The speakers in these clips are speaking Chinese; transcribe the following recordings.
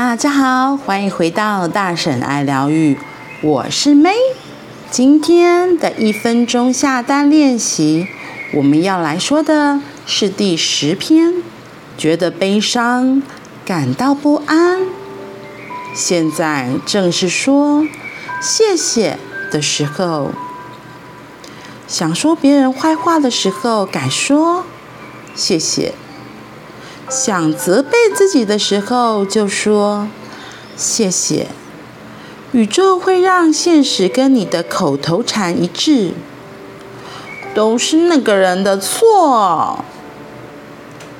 大家好，欢迎回到大婶爱疗愈，我是 May。今天的一分钟下单练习，我们要来说的是第十篇。觉得悲伤，感到不安，现在正是说谢谢的时候。想说别人坏话的时候，敢说谢谢。想责备自己的时候，就说谢谢。宇宙会让现实跟你的口头禅一致。都是那个人的错，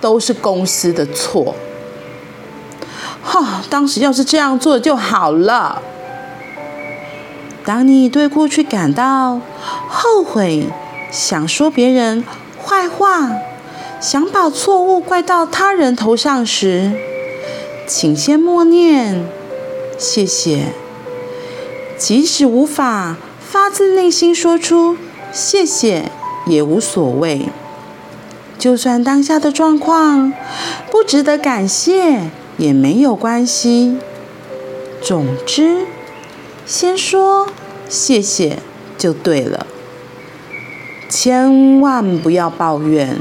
都是公司的错。哈，当时要是这样做就好了。当你对过去感到后悔，想说别人坏话。想把错误怪到他人头上时，请先默念“谢谢”。即使无法发自内心说出“谢谢”，也无所谓。就算当下的状况不值得感谢，也没有关系。总之，先说“谢谢”就对了。千万不要抱怨。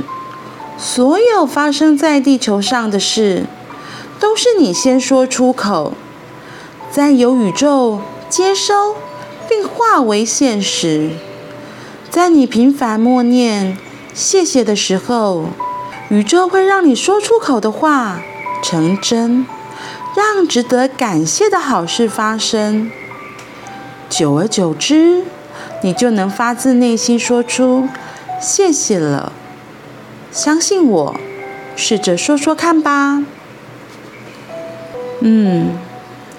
所有发生在地球上的事，都是你先说出口，再由宇宙接收并化为现实。在你频繁默念“谢谢”的时候，宇宙会让你说出口的话成真，让值得感谢的好事发生。久而久之，你就能发自内心说出“谢谢”了。相信我，试着说说看吧。嗯，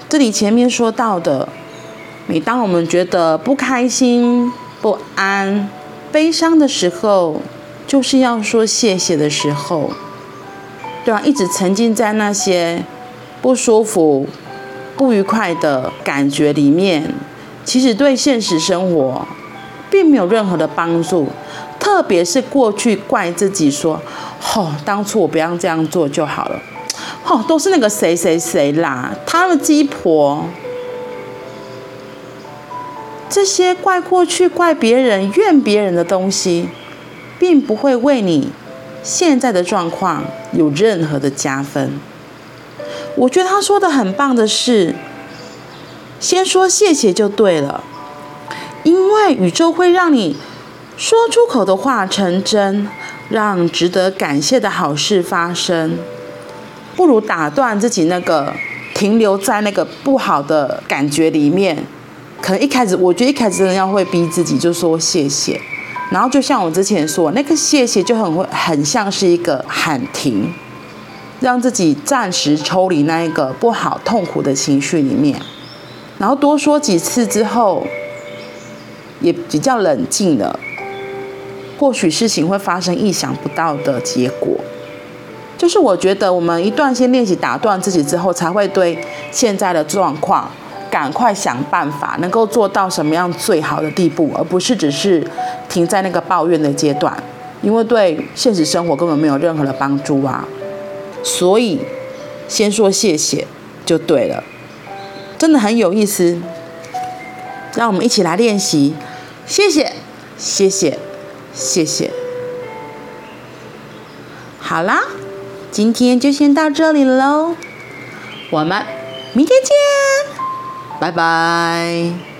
这里前面说到的，每当我们觉得不开心、不安、悲伤的时候，就是要说谢谢的时候。对啊，一直沉浸在那些不舒服、不愉快的感觉里面，其实对现实生活并没有任何的帮助。特别是过去怪自己说：“哦，当初我不要这样做就好了。”哦，都是那个谁谁谁啦，他的鸡婆。这些怪过去、怪别人、怨别人的东西，并不会为你现在的状况有任何的加分。我觉得他说的很棒的是，先说谢谢就对了，因为宇宙会让你。说出口的话成真，让值得感谢的好事发生，不如打断自己那个停留在那个不好的感觉里面。可能一开始，我觉得一开始真的要会逼自己，就说谢谢。然后就像我之前说，那个谢谢就很会很像是一个喊停，让自己暂时抽离那一个不好痛苦的情绪里面。然后多说几次之后，也比较冷静了。或许事情会发生意想不到的结果，就是我觉得我们一段先练习打断自己之后，才会对现在的状况赶快想办法，能够做到什么样最好的地步，而不是只是停在那个抱怨的阶段，因为对现实生活根本没有任何的帮助啊。所以先说谢谢就对了，真的很有意思。让我们一起来练习，谢谢，谢谢。谢谢。好啦，今天就先到这里喽，我们明天见，拜拜。